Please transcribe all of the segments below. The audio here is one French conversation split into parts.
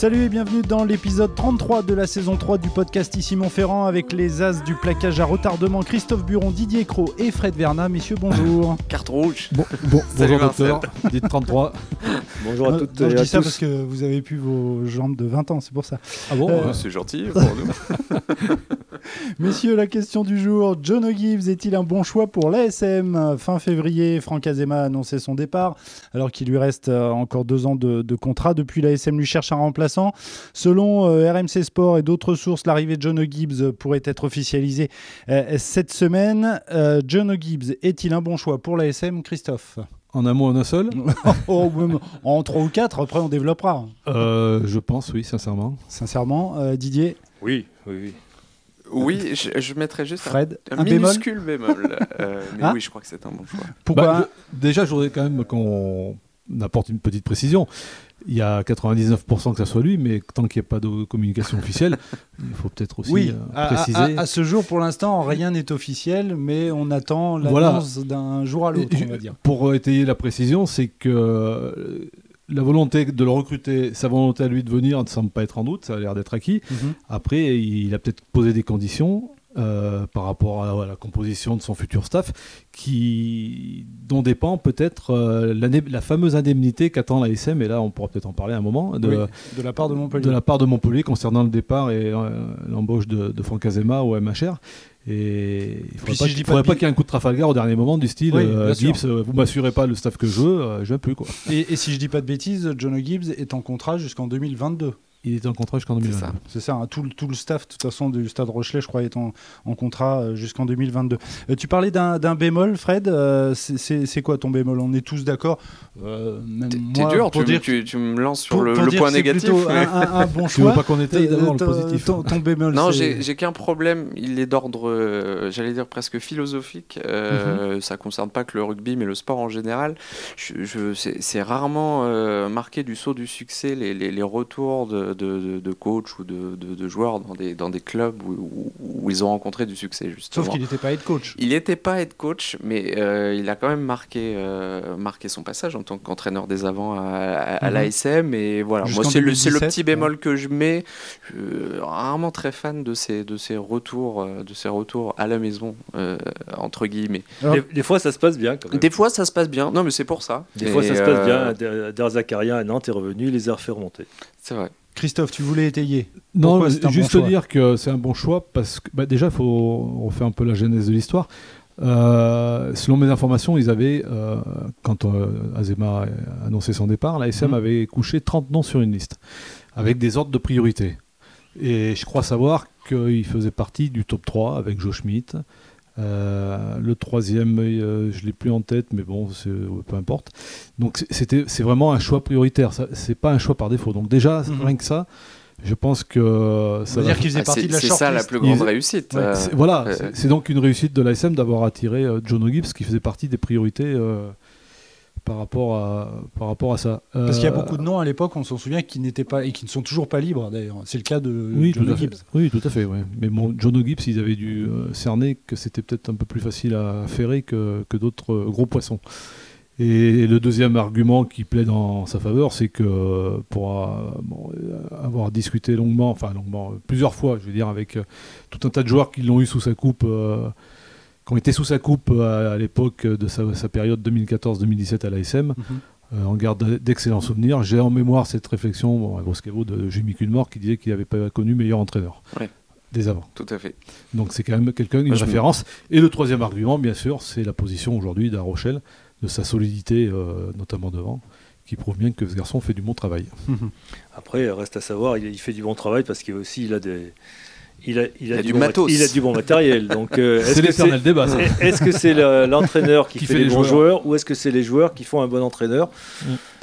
Salut et bienvenue dans l'épisode 33 de la saison 3 du podcast Ici Montferrand avec les as du plaquage à retardement Christophe Buron, Didier Cro et Fred Verna. Messieurs, bonjour. Carte rouge. Bon, bon, bonjour docteur, dites 33. bonjour à Non, toutes non, et je à dis ça parce que vous avez pu vos jambes de 20 ans, c'est pour ça. Ah bon Euh, C'est gentil pour nous. Messieurs, la question du jour, John O'Gibbs est-il un bon choix pour l'ASM Fin février, Franck Azema a annoncé son départ, alors qu'il lui reste euh, encore deux ans de, de contrat. Depuis, l'ASM lui cherche un remplaçant. Selon euh, RMC Sport et d'autres sources, l'arrivée de John O'Gibbs pourrait être officialisée euh, cette semaine. Euh, John O'Gibbs est-il un bon choix pour l'ASM Christophe? En un mot, en un seul? Oh, En trois ou quatre, après on développera. Euh, Je pense, oui, sincèrement. Sincèrement, euh, Didier, Oui, oui, oui. Oui, je, je mettrais juste un- Fred, un, un, bémol minuscule bémol. euh, mais Ah. oui, je crois que c'est un bon choix. Pourquoi Bah, déjà, je voudrais quand même qu'on apporte une petite précision. Il y a 99% que ça soit lui, mais tant qu'il n'y a pas de communication officielle, il faut peut-être aussi Oui, euh, préciser. à- à ce jour, pour l'instant, rien n'est officiel, mais on attend Voilà. l'annonce d'un jour à l'autre, Et- on va dire. Pour étayer la précision, c'est que euh, la volonté de le recruter, sa volonté à lui de venir ne semble pas être en doute, ça a l'air d'être acquis. Après, il a peut-être posé des conditions euh, par rapport à, à la composition de son futur staff, qui, dont dépend peut-être euh, la fameuse indemnité qu'attend la SM, et là on pourra peut-être en parler un moment, de, Oui, de la part de Montpellier. de la part de Montpellier concernant le départ et euh, l'embauche de, de Franck Azema au MHR. Et il ne faudrait pas, qu'il- faudrait pas y ait un coup de Trafalgar au dernier moment du style Oui, euh. Gibbs, euh, vous m'assurez pas le staff que je veux, euh, je veux plus. Quoi. Et, et si je dis pas de bêtises, John O'Gibbs est en contrat jusqu'en 2022. Il était en contrat jusqu'en C'est 2020. ça. C'est ça, hein, tout, le- tout le staff, de toute façon, du stade Rochelet, je crois, est en, en contrat euh, jusqu'en 2022. Euh, tu parlais d'un d'un bémol, Fred. euh, c'est- c'est c'est quoi ton bémol? On est tous d'accord. euh, T'es dur, pour tu, dire, tu, tu me lances sur pour- le, pour le dire point c'est négatif. plutôt mais- un, un- un bon Tu veux choix. pas qu'on étaye d'abord le positif ton, ton bémol, Non, c'est- j'ai j'ai qu'un problème. Il est d'ordre, euh, j'allais dire presque philosophique. Euh, Mhm. Ça concerne pas que le rugby, mais le sport en général. Je, je- c'est c'est rarement euh, marqué du saut du succès les, les- les retours de, de, de- de coach ou de, de- de joueurs dans des, dans des clubs où, où- où ils ont rencontré du succès justement. Sauf qu'il n'était pas head coach. Il n'était pas head coach, mais euh, il a quand même marqué, euh, marqué son passage en tant qu'entraîneur des avants à, à, à Mhm. l'ASM. Et voilà, moi, c'est le, c'est le 2017, petit bémol que je mets. Je suis rarement très fan de ces, de ces, retours, euh, de ces retours à la maison, euh, entre guillemets. Alors- Des, des fois, ça se passe bien quand même. Des fois, ça se passe bien. Non, mais c'est pour ça. Des Et, fois, ça se euh, passe bien. Der- Der Zakaria à Nantes est revenu, il les a refait remonter. C'est vrai. Christophe, tu voulais étayer. Non, Pourquoi juste bon dire que c'est un bon choix parce que bah, déjà, il faut refaire un peu la genèse de l'histoire. Euh, selon mes informations, ils avaient, euh, quand euh, Azema a annoncé son départ, la SM Mhm. avait couché 30 noms sur une liste, avec des ordres de priorité. Et je crois savoir qu'il faisait partie du top 3 avec Joe Schmidt. Euh, le troisième, euh, je l'ai plus en tête, mais bon, c'est- peu importe. Donc c'est- c'était, c'est vraiment un choix prioritaire. C'est pas un choix par défaut. Donc déjà, Mhm. rien que ça, je pense que Ça ça veut va dire qu'il faisait Ah, partie de la c'est ça la plus grande Ils- réussite. Ouais, euh, voilà, euh, c'est- c'est donc une réussite de l'ASM d'avoir attiré euh, John O'Gibbs qui faisait partie des priorités euh, par, rapport à, par rapport à ça. Parce qu'il y a Euh, beaucoup de noms à l'époque, on s'en souvient, qui n'étaient pas et qui ne sont toujours pas libres d'ailleurs. C'est le cas de Oui, John. O'Gibbs. Oui, tout à fait. ouais. Mais bon, John O'Gibbs, ils avaient dû euh, cerner que c'était peut-être un peu plus facile à ferrer que, que d'autres euh, gros poissons. Et le deuxième argument qui plaît dans sa faveur, c'est que euh, pour euh, bon, euh, avoir discuté longuement, enfin longuement, euh, plusieurs fois, je veux dire, avec euh, tout un tas de joueurs qui l'ont eu sous sa coupe, euh, qui ont été sous sa coupe euh, à, à l'époque de sa, sa période 2014-2017 à l'ASM, Mhm. euh, on garde d'excellents souvenirs. J'ai en mémoire cette réflexion bon, à caveau de Jimmy Culmore qui disait qu'il n'avait pas connu meilleur entraîneur Ouais. des avants. Tout à fait. Donc c'est quand même quelqu'un, une me- référence. Et le troisième argument, bien sûr, c'est la position aujourd'hui d'A Rochelle, de sa solidité, euh, notamment devant, qui prouve bien que ce garçon fait du bon travail. Après, reste à savoir, il, il fait du bon travail parce qu'il aussi il a des. Il a, il a Il a du bon mat- matos. il a du bon matériel. Donc, euh, est-ce C'est que l'éternel débat. ça. Est-ce que c'est le- l'entraîneur qui, Qui fait, fait les, les bons joueurs. joueurs ou est-ce que c'est les joueurs qui font un bon entraîneur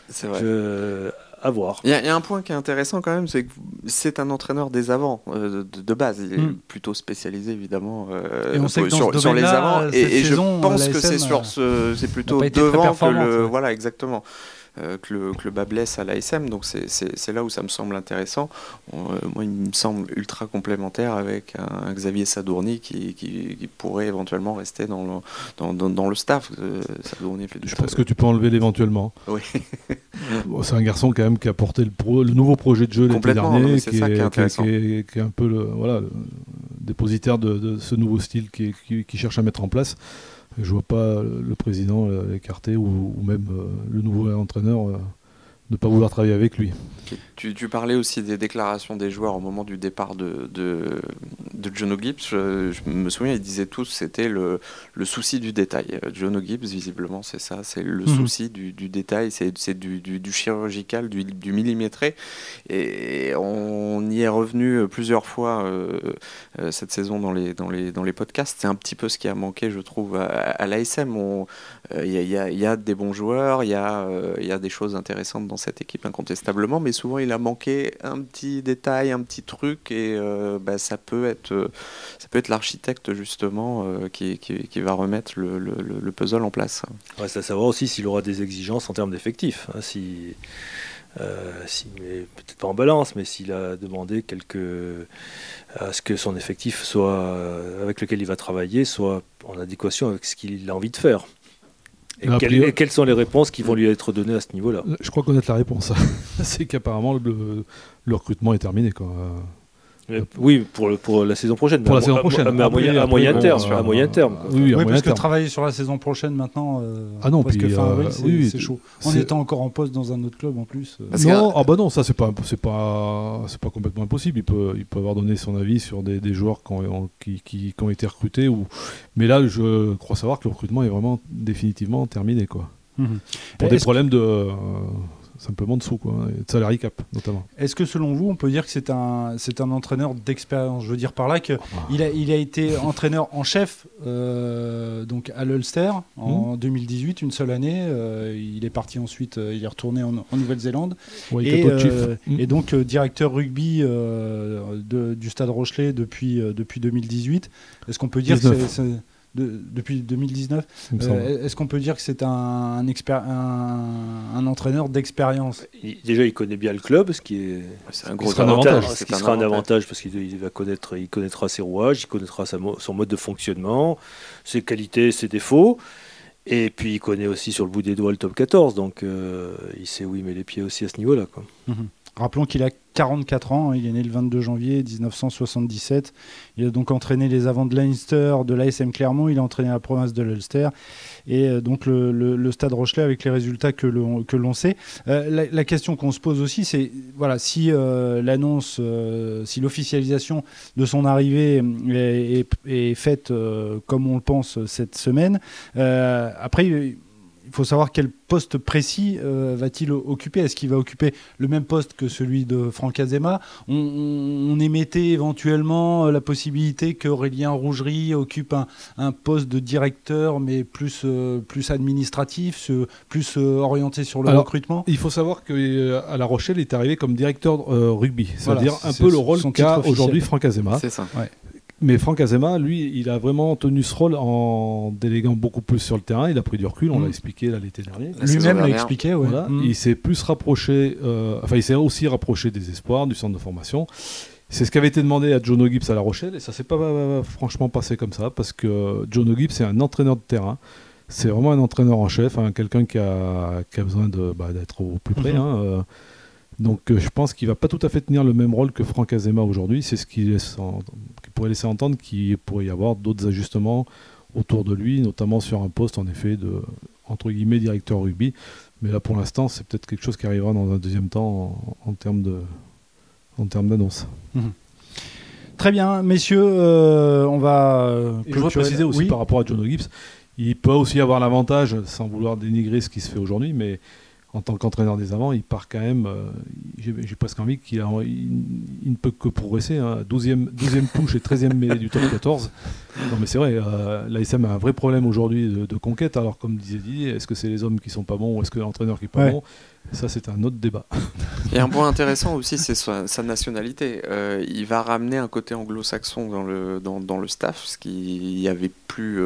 C'est vrai. Je- À voir. Il y, a- il y a un point qui est intéressant quand même, c'est que c'est un entraîneur des avants euh, de, de base. Il est Mm. plutôt spécialisé évidemment euh, Et on sait que sur, les avants. Et, je pense que c'est euh, sur ce, c'est plutôt devant que le, ouais. voilà exactement. Que, le, que le bas blesse à l'ASM. Donc c'est là où ça me semble intéressant. moi, il me semble ultra complémentaire avec un, Xavier Sadourny qui, qui, pourrait éventuellement rester dans le, dans, dans, le staff. Sadourny fait Je pense que tu peux enlever l'éventuellement. Oui. c'est un garçon quand même qui a porté le, le nouveau projet de jeu l'été dernier, qui, est, qui, est, un peu le, voilà, dépositaire de, ce nouveau style qui, qui, cherche à mettre en place. Je vois pas le président l'écarter ou, ou, même euh, le nouveau entraîneur euh, ne pas vouloir travailler avec lui. Tu, parlais aussi des déclarations des joueurs au moment du départ de, de, de Jono Gibbs. Je, me souviens, ils disaient tous c'était le, le, souci du détail. Jono Gibbs, visiblement, c'est ça, c'est le mhm. souci du, du détail, c'est du, du, chirurgical, du, millimétré. Et on y est revenu plusieurs fois euh, euh, cette saison dans les, dans les, dans les podcasts. C'est un petit peu ce qui a manqué, je trouve, à, à l'ASM. Il y, a, y, a, des bons joueurs, il y, a, y a des choses intéressantes dans cette équipe, incontestablement, mais souvent il a manqué un petit détail, un petit truc, et euh, bah, ça peut être, euh, ça peut être l'architecte justement euh, qui, qui, va remettre le, le, puzzle en place. Reste à savoir aussi s'il aura des exigences en termes d'effectifs. Hein, si, si peut-être pas en balance, mais s'il a demandé quelque, à ce que son effectif soit avec lequel il va travailler soit en adéquation avec ce qu'il a envie de faire. Et, quelles sont les réponses qui vont lui être données à ce niveau-là Je crois connaître la réponse. c'est qu'apparemment le, le, recrutement est terminé. Quoi. Euh, oui, pour, pour la saison prochaine. Pour la saison prochaine. Mais à, moyen, à moyen terme. à moyen terme. Oui, parce que travailler sur la saison prochaine maintenant, euh, ah non, puis, fin avril, euh, c'est chaud. En étant encore en poste dans un autre club en plus. non, ah bah non, ça c'est pas, c'est pas, c'est pas complètement impossible. Il peut, il peut avoir donné son avis sur des, des joueurs qui ont, qui, qui, qui ont été recrutés. Ou... Mais là, je crois savoir que le recrutement est vraiment définitivement terminé. Quoi. Mhm. Pour des problèmes de simplement dessous, quoi, et de salary cap notamment. Est-ce que selon vous, on peut dire que c'est un, c'est un entraîneur d'expérience? Je veux dire par là qu'il ah. a, il a été entraîneur en chef euh, donc à l'Ulster en 2018, hmm. une seule année. Euh, il est parti ensuite, euh, il est retourné en, Nouvelle-Zélande. et, hmm. et, donc directeur rugby de, du Stade Rochelet depuis, depuis 2018. Est-ce qu'on peut dire que c'est depuis 2019. Euh, est-ce qu'on peut dire que c'est un, un, entraîneur d'expérience? Déjà, il connaît bien le club, ce qui est, un gros avantage. Ce qui sera un avantage parce qu'il va connaître, il connaîtra ses rouages, il connaîtra son mode de fonctionnement, ses qualités, ses défauts. Et puis il connaît aussi sur le bout des doigts le top 14, donc euh, il sait où il met les pieds aussi à ce niveau-là. Mhm. Rappelons qu'il a 44 ans, hein, il est né le 22 janvier 1977. Il a donc entraîné les avants de Leinster, de l'ASM Clermont, il a entraîné la province de l'Ulster et euh, donc le, Stade Rochelet avec les résultats que l'on sait. Euh, la, question qu'on se pose aussi, c'est voilà, si euh, l'annonce, si l'officialisation de son arrivée est, est faite comme on le pense cette semaine, après il faut savoir quel poste précis euh, va-t-il occuper. Est-ce qu'il va occuper le même poste que celui de Franck Azema? On, émettait éventuellement euh, la possibilité qu'Aurélien Rougerie occupe un, poste de directeur, mais plus, euh, plus administratif, plus orienté sur le recrutement? Il faut savoir qu'à La Rochelle, il est arrivé comme directeur rugby, c'est-à-dire un peu le rôle qu'a aujourd'hui Franck Azema. C'est ça. Mais Franck Azema, lui, il a vraiment tenu ce rôle en déléguant beaucoup plus sur le terrain. Il a pris du recul, on l'a mm. expliqué l'été dernier. Lui-même l'a expliqué, oui. Mm. Il s'est plus rapproché, euh, enfin, il s'est aussi rapproché des espoirs, du centre de formation. C'est ce qui avait été demandé à John Gibbs à La Rochelle, et ça s'est pas franchement passé comme ça, parce que John Gibbs, c'est un entraîneur de terrain. C'est vraiment un entraîneur en chef, hein, quelqu'un qui a, qui a, besoin bah, d'être au plus près. Mm-hmm. Hein, euh, donc euh, je pense qu'il va pas tout à fait tenir le même rôle que Franck Azema aujourd'hui. C'est ce qui, pourrait laisser entendre qu'il pourrait y avoir d'autres ajustements autour de lui, notamment sur un poste en effet de entre guillemets directeur rugby. Mais là pour l'instant c'est peut-être quelque chose qui arrivera dans un deuxième temps en, termes de en termes d'annonce. Mhm. Très bien, messieurs, euh, on va. je voudrais préciser aussi par rapport à John Gibbs, il peut aussi avoir l'avantage, sans vouloir dénigrer ce qui se fait aujourd'hui, mais en tant qu'entraîneur des avants, il part quand même. Euh, j'ai presque envie qu'il il, ne peut que progresser. Hein, 12e, 12e touche et 13e mêlée du top 14. Non, mais c'est vrai, euh, l'ASM a un vrai problème aujourd'hui de, conquête. Alors, comme disait Didier, est-ce que c'est les hommes qui sont pas bons ou est-ce que l'entraîneur qui est pas bon? Ça, c'est un autre débat. Et un point intéressant aussi, c'est sa, nationalité. Euh, il va ramener un côté anglo-saxon dans le, dans, le staff, ce qu'il n'y avait plus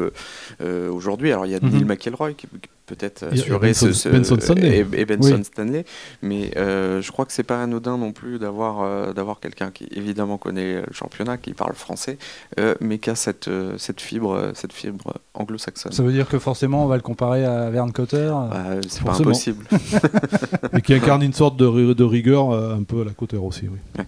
aujourd'hui. Alors, il y a Neil mhm. McElroy qui, peut-être Et- et assurer Benson- ce, Benson Stanley. et, et Benson Oui. Stanley. Mais euh, je crois que c'est pas anodin non plus d'avoir euh, d'avoir quelqu'un qui évidemment connaît le championnat, qui parle français, euh, mais qui a cette euh, cette fibre euh, cette fibre anglo-saxonne. Ça veut dire que forcément, on va le comparer à Verne Cotter? Bah, c'est pas impossible. Et qui incarne une sorte de, ri- de rigueur euh, un peu à la Cotter aussi. Oui.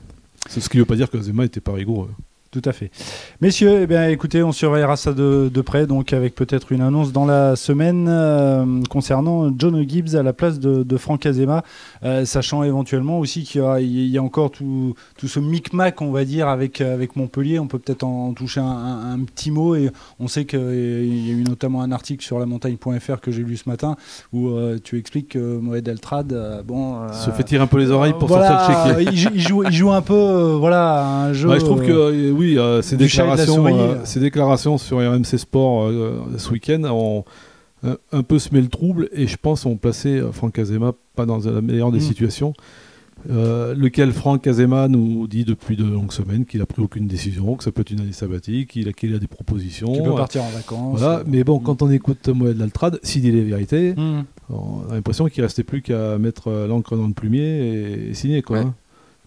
C'est ce qui ne veut pas dire que Zema était pas rigoureux. Tout à fait. Messieurs, eh bien, écoutez, on surveillera ça de, de près, donc avec peut-être une annonce dans la semaine euh, concernant John Gibbs à la place de, de Franck Azema, euh, sachant éventuellement aussi qu'il y, a- il y a encore tout, tout ce micmac, on va dire, avec, avec Montpellier. On peut peut-être en, toucher un, un- un petit mot, et on sait qu'il y a eu notamment un article sur la montagne.fr que j'ai lu ce matin, où euh, tu expliques que Moed Eltrad, bon... se fait tirer un peu les oreilles pour voilà, sortir le chéquier. il, joue- il joue, il joue un peu, voilà, un jeu... Ouais, je trouve que oui, euh, ces, déclarations, euh, ces déclarations sur RMC Sport euh, ce week-end ont un peu semé le trouble et je pense ont placé Franck Azema pas dans la meilleure des Mm. situations. Euh, lequel Franck Azema nous dit depuis de longues semaines qu'il a pris aucune décision, que ça peut être une année sabbatique, qu'il a, qu'il a des propositions. Peux Euh, partir en vacances. Voilà, mais bon, quand on écoute Moed Laltrad, s'il dit les vérités, Hmm. on a l'impression qu'il restait plus qu'à mettre l'encre dans le plumier et, et signer quoi. Ouais. hein.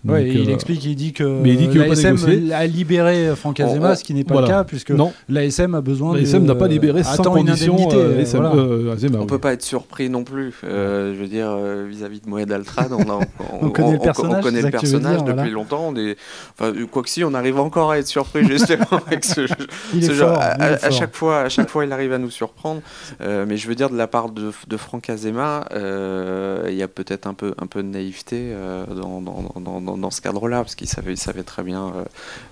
Ouais, Donc, il euh, explique, il dit que mais il dit l'ASM a libéré Franck Azema, On- ce qui n'est pas voilà. le cas, puisque l'ASM a besoin de... l'ASM n'a pas libéré sans condition indemnité, euh, l'ASM, voilà. euh, Azema, On oui. peut pas être surpris non plus. Euh, je veux dire, euh, vis-à-vis de Moed Altrad, on, a- On connaît le personnage, on connaît le dire, depuis voilà. longtemps. On est... enfin, quoi que si, on arrive encore à être surpris justement avec ce, Il est genre. fort, À, il est à- à fort. chaque fois, à chaque fois, il arrive à nous surprendre. Euh, mais je veux dire, de la part de, de Franck Azema, euh, il y a peut-être un peu, un peu de naïveté euh, dans, dans, ce cadre-là, parce qu'il savait, il savait très bien euh,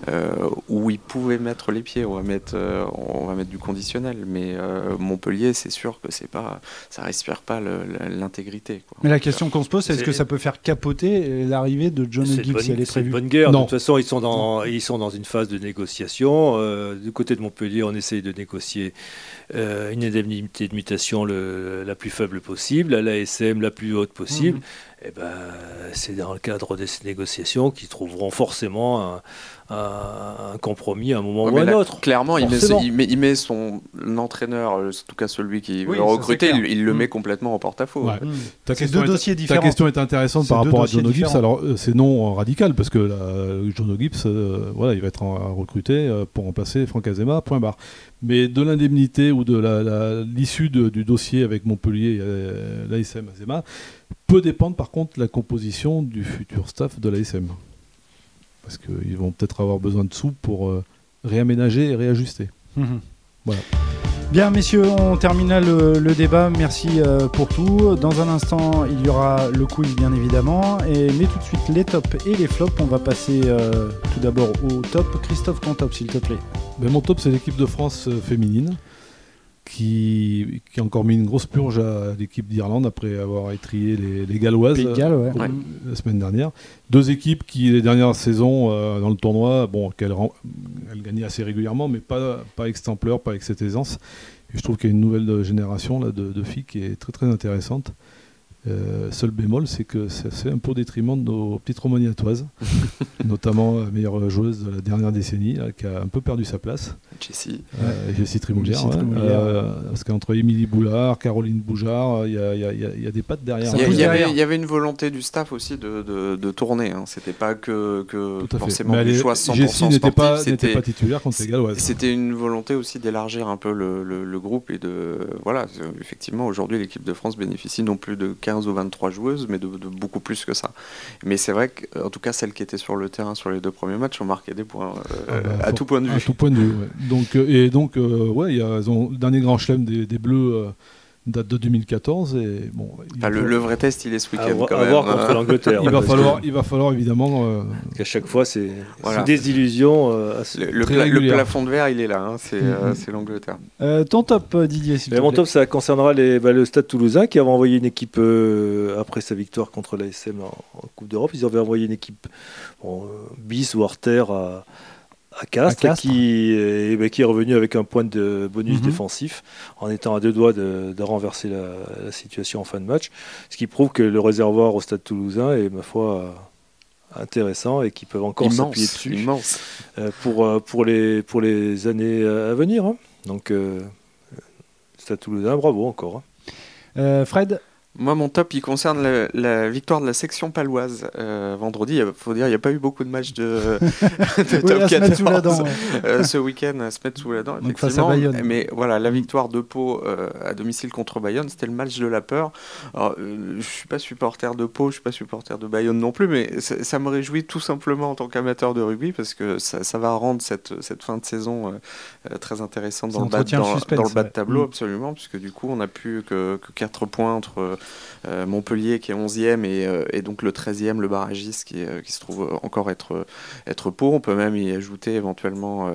euh, où il pouvait mettre les pieds. On va mettre, euh, on va mettre du conditionnel. Mais euh, Montpellier, c'est sûr que c'est pas, ça respire pas l'intégrité. Mais la question qu'on se pose, c'est est-ce que ça peut faire capoter l'arrivée de John bonne, si elle est prévue bonne guerre. Non. De toute façon, ils sont dans, ils sont dans une phase de négociation. Euh, du côté de Montpellier, on essaye de négocier euh, une indemnité de mutation le- la plus faible possible, à l'ASM la plus haute possible. Mhm. Et ben, c'est dans le cadre de ces négociations qu'ils trouveront forcément un, un- compromis à un moment Ouais, ou à un autre. Clairement, il met, Forcément. il, met, il met son entraîneur, euh, en tout cas celui qui Oui, veut recruter, il, le Mm. met complètement en porte-à-faux. Ouais. Ta C'est question deux est- dossiers Ta différents. question est intéressante par rapport à John Gibbs. Alors, euh, c'est non radical parce que là, John Gibbs, euh, voilà, il va être en- recruté euh, pour remplacer Franck Azema, point barre. Mais de l'indemnité ou de l'issue du dossier avec Montpellier et euh, l'ASM Azema peut dépendre par contre de la composition du futur staff de l'ASM. Parce qu'ils vont peut-être avoir besoin de sous pour euh, réaménager et réajuster. Mhm. Voilà. Bien, messieurs, on termine là le, le débat. Merci euh, pour tout. Dans un instant, il y aura le quiz, bien évidemment. Et, mais tout de suite, les tops et les flops. On va passer euh, tout d'abord au top. Christophe, ton top, s'il te plaît. Ben, mon top, c'est l'équipe de France euh, féminine qui, qui a encore mis une grosse purge à l'équipe d'Irlande après avoir étrié les, les Galloises ouais. euh, Ouais. la semaine dernière. Deux équipes qui, les dernières saisons euh, dans le tournoi, bon, qu'elles gagnaient assez régulièrement, mais pas, pas exemplaire, pas avec cette aisance. Et je trouve qu'il y a une nouvelle génération là, de, de filles qui est très très intéressante. Euh, seul bémol, c'est que c'est c'est un peu au détriment de nos petites romaniatoises, notamment la meilleure joueuse de la dernière décennie, là, qui a un peu perdu sa place. Jessie. Euh, Jessie Trimoulière. Jessie ouais. Trimoulière. Euh, parce qu'entre Émilie Boulard, Caroline Bougeard, il y, a- y y y des pattes derrière. Ça Il y, avait, une volonté du staff aussi de, de, de tourner. Hein. C'était pas que, que fait. forcément Mais du elle est- choix 100% Jessie n'était pas, pas titulaire contre les Galloises. c'était une volonté aussi d'élargir un peu le, le- le groupe et de voilà effectivement aujourd'hui l'équipe de France bénéficie non plus de 15 ou 23 joueuses mais de, de beaucoup plus que ça mais c'est vrai qu'en tout cas celles qui étaient sur le terrain sur les deux premiers matchs ont marqué des points euh, Ah bah, à faut- tout point de À vue tout point de vue. ouais. Donc, euh, et donc, euh, ouais, y a, ils ont, le dernier grand chelem des, des Bleus date de 2014. Et, bon, il, Enfin, le, va- le vrai test il est ce À week-end voir, quand à même voir hein. contre l'Angleterre. il, va falloir, il va falloir évidemment. euh, qu'à chaque fois, c'est Voilà. des illusions. euh, assez- le, le pla- plafond de verre il est là hein, c'est euh, Mhm. c'est l'Angleterre Euh, ton top, euh, Didier, s'il mon top, ça concernera les, bah, le Stade Toulousain qui avait envoyé une équipe euh, après sa victoire contre l'ASM en, en Coupe d'Europe. Ils avaient envoyé une équipe bon, euh, bis ou hors terre à, à Castres, À Castres. Qui, est, eh ben, qui est revenu avec un point de bonus Mhm. défensif en étant à deux doigts de, de renverser la, la situation en fin de match. Ce qui prouve que le réservoir au Stade Toulousain est, ma foi, euh, intéressant et qu'ils peuvent encore s'appuyer dessus immense euh, pour, euh, pour, les, pour les années euh, à venir. hein. Donc, euh, Stade Toulousain, bravo encore. hein. Fred moi, mon top, il concerne la, victoire de la section paloise euh, vendredi. Il faut dire, il n'y a pas eu beaucoup de matchs de, top 14 euh, ce week-end à se mettre sous la dent. effectivement. Mais voilà, la victoire de Pau euh, à domicile contre Bayonne, c'était le match de la peur. je ne suis pas supporter de Pau, je ne suis pas supporter de Bayonne non plus, mais ça me réjouit tout simplement en tant qu'amateur de rugby parce que ça, va rendre cette, cette, fin de saison très intéressante dans, le bas, dans, le bas, de tableau, mm. absolument, puisque du coup, on n'a plus que, que 4 points entre Montpellier qui est 11e euh, et, donc le 13e, le barragiste qui, euh, qui se trouve encore être, être Pau. On peut même y ajouter éventuellement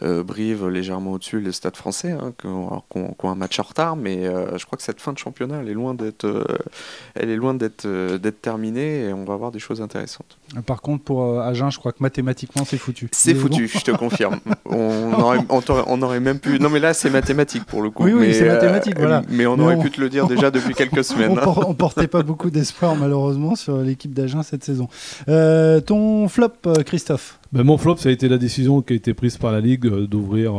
Brive légèrement au-dessus, les stades français, hein, qui, ont, un match en retard, mais je crois que cette fin de championnat, elle est loin d'être, elle est loin d'être, terminée et on va avoir des choses intéressantes. Par contre, pour Agen, je crois que mathématiquement, c'est foutu. C'est foutu, je te confirme. on, aurait, on, aurait, même pu. Non, mais là, c'est mathématique pour le coup. Oui, oui, c'est mathématique, voilà. Mais on aurait pu te le dire déjà depuis quelques semaines. Hein portait pas beaucoup d'espoir malheureusement sur l'équipe d'Agen cette saison. Euh, ton flop, euh, Christophe ben, Mon flop, ça a été la décision qui a été prise par la Ligue euh, d'ouvrir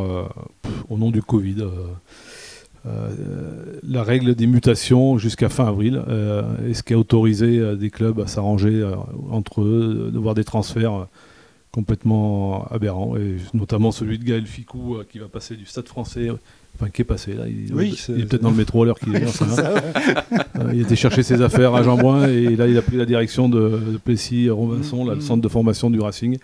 au nom du Covid. la règle des mutations jusqu'à fin avril, et ce qui a autorisé des clubs à s'arranger entre eux, de voir des transferts complètement aberrants, et notamment celui de Gaël Ficou qui va passer du Stade français Enfin, qui est passé là. Il, est peut-être dans le métro à l'heure qu'il est. Euh, il était chercher ses affaires à Jean et là il a pris la direction de, Plessis Robinson, le mm. centre de formation du Racing.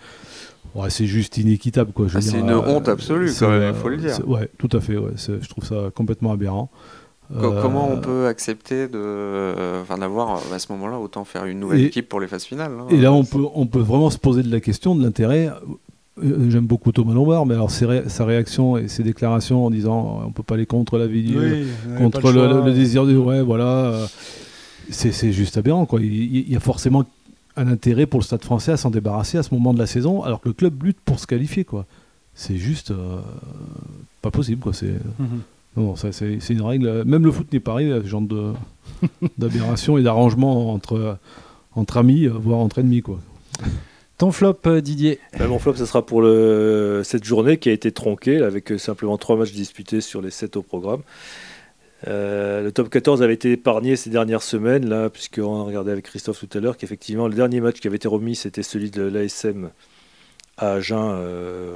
Ouais, c'est juste inéquitable quoi. Ah, c'est une honte absolue il faut le dire. Ouais, tout à fait. Ouais, je trouve ça complètement aberrant. Comment on euh, peut accepter de, enfin, d'avoir à ce moment-là autant faire une nouvelle équipe pour les phases finales hein. Et là, on peut, on peut vraiment se poser de la question de l'intérêt. Euh, j'aime beaucoup Thomas Lombard, mais alors sa réaction et ses déclarations en disant on peut pas aller contre la vidéo, contre le, désir de ouais, voilà, euh, c'est juste aberrant quoi. Il, y a forcément un intérêt pour le Stade Français à s'en débarrasser à ce moment de la saison, alors que le club lutte pour se qualifier quoi. C'est juste euh, pas possible quoi. C'est mhm. non, c'est une règle. Même le foot n'est pas arrivé à ce genre d'aberration et d'arrangement entre entre amis, voire entre ennemis quoi. Ton flop, euh, Didier ben, Mon flop, ce sera pour le, cette journée qui a été tronquée, avec euh, simplement trois matchs disputés sur les sept au programme. Euh, le top 14 avait été épargné ces dernières semaines, là, puisqu'on a regardé avec Christophe tout à l'heure qu'effectivement, le dernier match qui avait été remis, c'était celui de l'ASM à Agen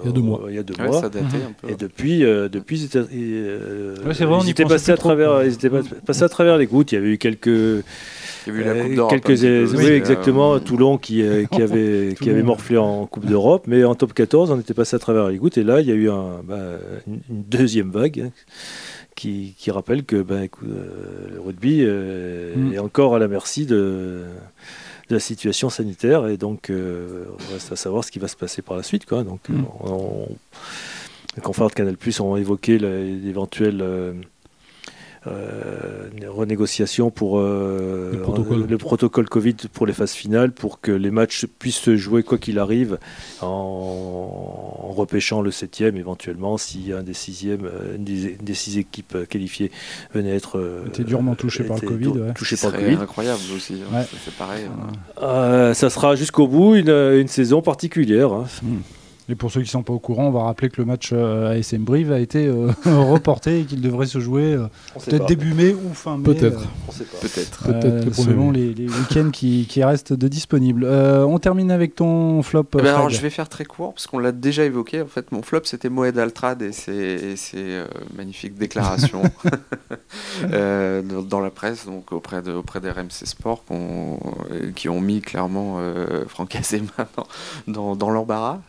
il y a deux mois. Il y a deux mois. Ça datait un peu. Et depuis, depuis ils étaient, passés à travers, ils étaient passés à travers les gouttes. Il y avait eu quelques quelques oui, exactement. Euh, Toulon qui, euh, qui avait, qui avait morflé en Coupe d'Europe, mais en top 14, on était passé à travers les gouttes. Et là, il y a eu un, bah, une, deuxième vague. Hein, qui, qui, rappelle que ben, le rugby mm. est encore à la merci de, de, la situation sanitaire et donc on reste à savoir ce qui va se passer par la suite. Quoi. Donc, mm. on, les confrères de Canal Plus ont évoqué l'éventuel euh, renégociation pour euh, le, protocole. Covid pour les phases finales, pour que les matchs puissent se jouer quoi qu'il arrive, en, repêchant le septième éventuellement si un des sixièmes, euh, une des, six équipes qualifiées venait être était durement touché par le Covid. Touché par le Covid. Incroyable aussi. Hein. C'est pareil. Hein. ça sera jusqu'au bout une, saison particulière. Hein. Hmm. Et pour ceux qui ne sont pas au courant, on va rappeler que le match euh, ASM Brive a été euh, reporté et qu'il devrait se jouer euh, peut-être début mai ou fin mai. Peut-être. Peut-être. selon les, week-ends qui, restent de disponibles. on termine avec ton flop. Eh ben alors, je vais faire très court parce qu'on l'a déjà évoqué. En fait, mon flop c'était Moed Altrad et ses, magnifiques déclarations dans la presse, donc auprès, de, auprès des RMC Sport, qui ont mis clairement Franck Azema dans, dans, l'embarras.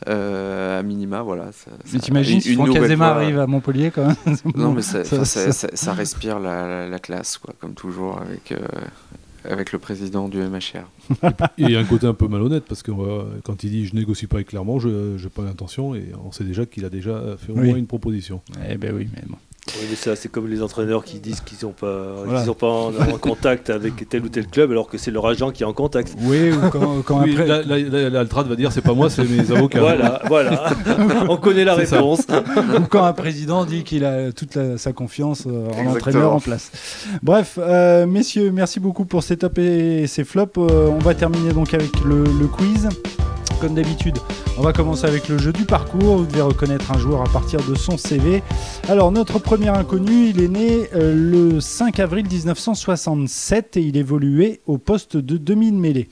Euh, à minima, voilà. Ça, mais t'imagines si Franck Azema arrive à Montpellier quand même Non, mais ça, ça, respire la, classe, quoi, comme toujours, avec, euh, avec le président du MHR. Et il y a un côté un peu malhonnête, parce que euh, quand il dit je négocie pas avec Clermont, je n'ai pas l'intention, et on sait déjà qu'il a déjà fait au moins une proposition. Eh ben oui, mais bon. Oui, c'est comme les entraîneurs qui disent qu'ils n'ont pas, sont pas en, contact avec tel ou tel club alors que c'est leur agent qui est en contact. Oui, ou quand, quand après... L'Altrad va dire c'est pas moi, c'est mes avocats. voilà, voilà. On connaît la réponse. ou quand un président dit qu'il a toute sa confiance euh, en entraîneur en place. Bref, euh, messieurs, merci beaucoup pour ces tops et ces flops. Euh, on va terminer donc avec le, le quiz. Comme d'habitude, on va commencer avec le jeu du parcours. Vous devez reconnaître un joueur à partir de son CV. Alors, notre premier inconnu, il est né euh, le 5 avril 1967 et il évoluait au poste de demi-mêlée.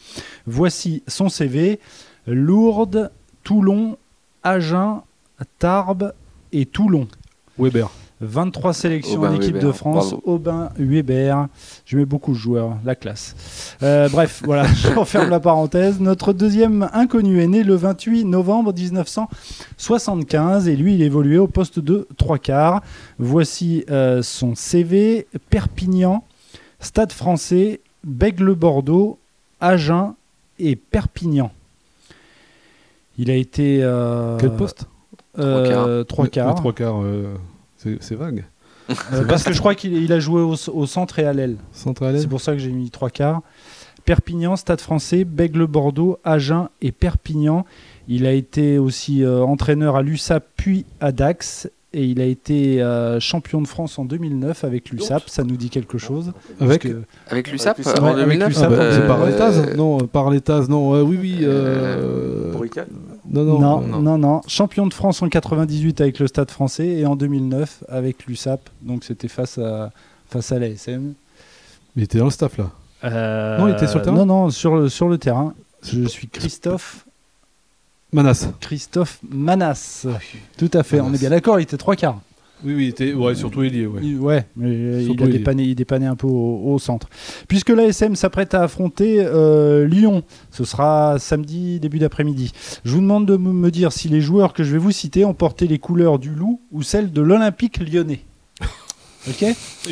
Voici son CV Lourdes, Toulon, Agen, Tarbes et Toulon. Weber. 23 sélections Aubin en équipe Weber, de France, bravo. Aubin, Weber. Je mets beaucoup de joueurs, la classe. Euh, bref, voilà, je referme la parenthèse. Notre deuxième inconnu est né le 28 novembre 1975 et lui, il évoluait au poste de trois quarts. Voici euh, son CV Perpignan, Stade français, Bègle-Bordeaux, Agen et Perpignan. Il a été. euh, Quel poste? euh, Trois quarts. le Trois quarts, euh, c'est vague. Euh, parce que je crois qu'il il a joué au, au centre et à l'aile. Centre à l'aile C'est pour ça que j'ai mis trois quarts. Perpignan, Stade français, Bègle-Bordeaux, Agen et Perpignan. Il a été aussi euh, entraîneur à l'USAP puis à Dax. Et il a été euh, champion de France en 2009 avec l'USAP. Ça nous dit quelque chose. Avec Parce que- Avec l'USAP l'USAP. en Ouais, avec 2009 l'USAP. Ah bah, C'est euh, par l'étase Non, euh, par l'étase, non. euh, oui, oui. euh, Non, non. non, euh, non, non. non, Champion de France en 98 avec le Stade français et en 2009 avec l'USAP. Donc c'était face à, face à l'ASM. Il était dans le staff là. Euh, Non, il était sur le terrain Non, non, sur le, sur le terrain. Je suis Christophe Manas. Christophe Manas. Tout à fait, on est bien d'accord, il était trois quarts. Oui, oui, il était ouais, surtout ailier. Ouais. Il- Ouais, mais il a il est- dépanné, il dépannait un peu au, au centre. Puisque l'ASM s'apprête à affronter euh, Lyon, ce sera samedi début d'après-midi. Je vous demande de me dire si les joueurs que je vais vous citer ont porté les couleurs du loup ou celles de l'Olympique lyonnais. Ok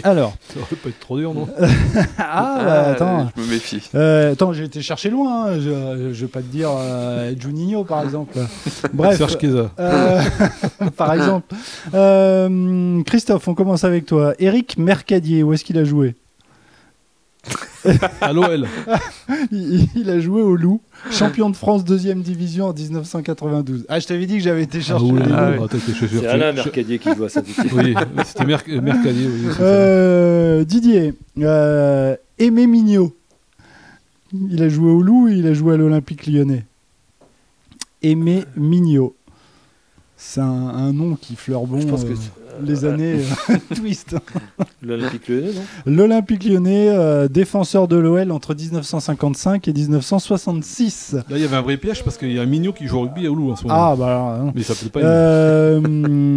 Alors, Ça aurait pas être trop dur, non ah, bah, attends. Je me méfie. Euh, attends, j'ai été chercher loin. hein. Je, je vais pas te dire euh, Juninho, par exemple. Bref. Serge Keza. Euh, par exemple. Euh, Christophe, on commence avec toi. Eric Mercadier, où est-ce qu'il a joué? À l'OL. il, il a joué au Loup, champion de France deuxième division en 1992. Ah, je t'avais dit que j'avais été Ah, chercher. Ah, suis sûr. C'est Alain Je- Mercadier qui joue à. Oui, c'était Merc- Mercadier. oui. Euh, Didier, euh, Aimé Mignot. Il a joué au Loup, il a joué à l'Olympique lyonnais. Aimé Mignot. C'est un, un nom qui fleure bon Je pense que euh, les euh, années euh, twist. L'Olympique Lyonnais, non? L'Olympique lyonnais, euh, défenseur de l'OL entre 1955 et 1966. Là, il y avait un vrai piège parce qu'il y a un mignon qui joue au rugby à Oulu en ce moment. Ah, bah alors, non. Mais il s'appelle pas. Euh,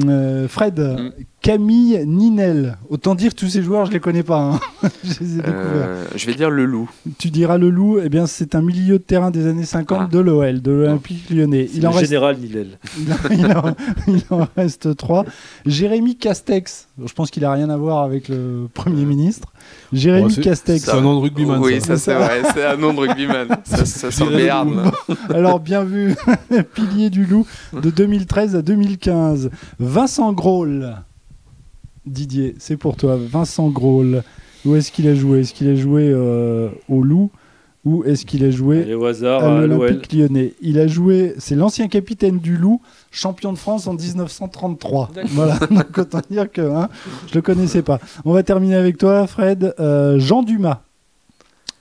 euh, Fred, Mm. Camille Ninel. Autant dire que tous ces joueurs, je les connais pas. hein. je les ai découverts. Euh, je vais dire le loup. Tu diras le loup, eh bien c'est un milieu de terrain des années 50 Ah. de l'OL, de l'Olympique lyonnais. C'est Il en, le reste, général il, en, il en- il en reste trois. Jérémy Castex. Je pense qu'il a rien à voir avec le Premier ministre. Jérémy Oh, Castex. C'est un nom de rugbyman. oui, ça. ça, c'est vrai, c'est un nom de rugbyman. ça, ça Béarn. loup. Alors bien vu, pilier du loup de 2013 à 2015. Vincent Graul. Didier, c'est pour toi. Vincent Graul. Où est-ce qu'il a joué? Est-ce qu'il a joué euh, au loup? Ou est-ce qu'il a joué Allez, au hasard, à à l'OL. l'Olympique lyonnais? Il a joué, c'est l'ancien capitaine du Loup, champion de France en 1933. Voilà, donc autant dire que hein, je le connaissais pas. On va terminer avec toi, Fred. Euh, Jean Dumas.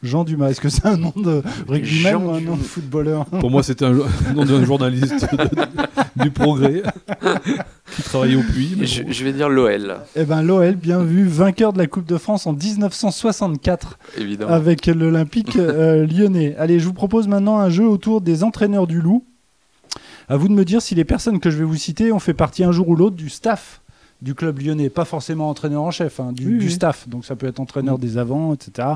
Jean Dumas, est-ce que c'est un nom de rugbyman ou un nom de footballeur Pour moi, c'était un nom d'un journaliste de- du Progrès qui travaillait au puits. mais Je, bon. je vais dire l'OL, Eh ben l'OL, bien vu, vainqueur de la Coupe de France en 1964 évidemment. avec l'Olympique euh, lyonnais. Allez, je vous propose maintenant un jeu autour des entraîneurs du Loup. À vous de me dire si les personnes que je vais vous citer ont fait partie un jour ou l'autre du staff du club lyonnais, pas forcément entraîneur en chef, hein, du, Oui, du oui. staff. Donc ça peut être entraîneur des avants, etc.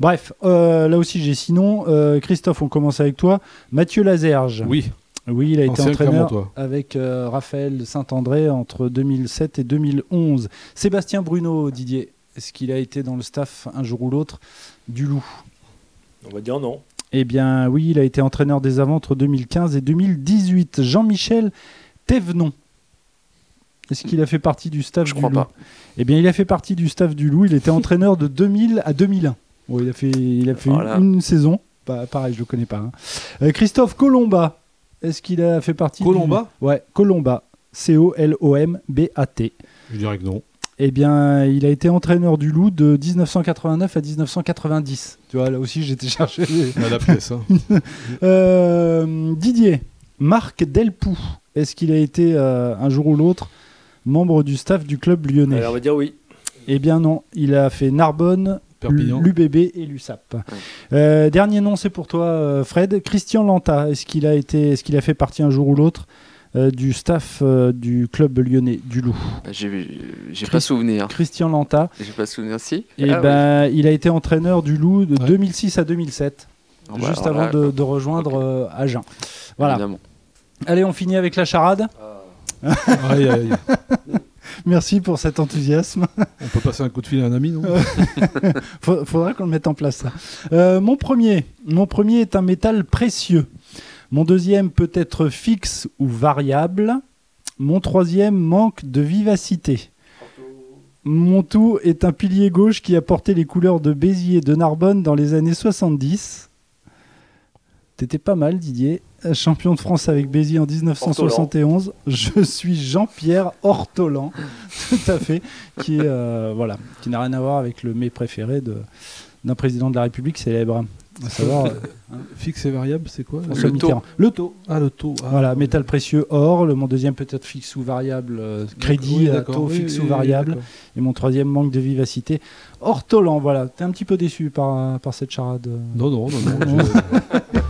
Bref, euh, là aussi j'ai sinon. Euh, Christophe, on commence avec toi. Mathieu Lazerge. Oui, Oui, il a été entraîneur avec euh, Raphaël Saint-André entre 2007 et 2011. Sébastien Bruno, Didier, est-ce qu'il a été dans le staff un jour ou l'autre du Loup? On va dire non. Eh bien oui, il a été entraîneur des avants entre 2015 et 2018. Jean-Michel Thévenon. Est-ce qu'il a fait partie du staff Je du crois Loup pas. Eh bien, il a fait partie du staff du Loup. Il était entraîneur de 2000 à 2001. Bon, il a fait, il a fait Voilà. une, une saison. Pas- pareil, je le connais pas. hein. Euh, Christophe Colomba. Est-ce qu'il a fait partie Colomba du... Ouais, Colomba. C-O-L-O-M-B-A-T. je dirais que non. Eh bien, il a été entraîneur du Loup de 1989 à 1990. Tu vois, là aussi, j'étais cherché. la pièce. Hein. Euh, Didier, Marc Delpoux, est-ce qu'il a été euh, un jour ou l'autre membre du staff du club lyonnais Alors, on va dire oui. Eh bien non, il a fait Narbonne, Perpignan. l'UBB et l'USAP. Euh, dernier nom, c'est pour toi, euh, Fred. Christian Lanta, est-ce qu'il a été, est-ce qu'il a fait partie un jour ou l'autre euh, du staff euh, du club lyonnais du Loup? J'ai j'ai pas souvenir. Christian Lanta. J'ai pas souvenir si. Et Ah, ben, il a été entraîneur du Loup de Ouais. 2006 à 2007, oui. Ah bah, juste avant là, de, de rejoindre euh, Agen. Voilà. évidemment. Allez, on finit avec la charade. Aïe, aïe. Merci pour cet enthousiasme. On peut passer un coup de fil à un ami, non? Fa- Faudra qu'on le mette en place. Ça. Euh, mon premier, mon premier est un métal précieux. Mon deuxième peut être fixe ou variable. Mon troisième manque de vivacité. Mon tout est un pilier gauche qui a porté les couleurs de Béziers et de Narbonne dans les années 70. T'étais pas mal, Didier. Champion de France avec Béziers en 1971. Je suis Jean-Pierre Hortolan, tout à fait, qui, euh, voilà, qui n'a rien à voir avec le mets préféré de- d'un président de la République célèbre. À savoir euh, Fixe et variable, c'est quoi François Le taux. Le taux. Ah, le taux. Ah, Voilà, métal précieux or. Le, mon deuxième peut-être fixe ou variable, euh, crédit, Oui, à d'accord. taux Oui, fixe oui, ou variable. Et mon troisième manque de vivacité. Hortolan, voilà. T'es un petit peu déçu par, par cette charade. euh. Non, non, non, non. je-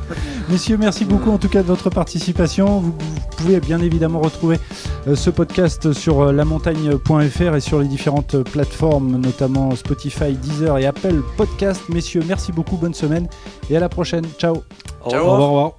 Messieurs, merci beaucoup en tout cas de votre participation. Vous, pouvez bien évidemment retrouver euh, ce podcast sur euh, lamontagne.fr et sur les différentes plateformes, notamment Spotify, Deezer et Apple Podcast. Messieurs, merci beaucoup, bonne semaine et à la prochaine. Ciao. Ciao. Au revoir, au revoir.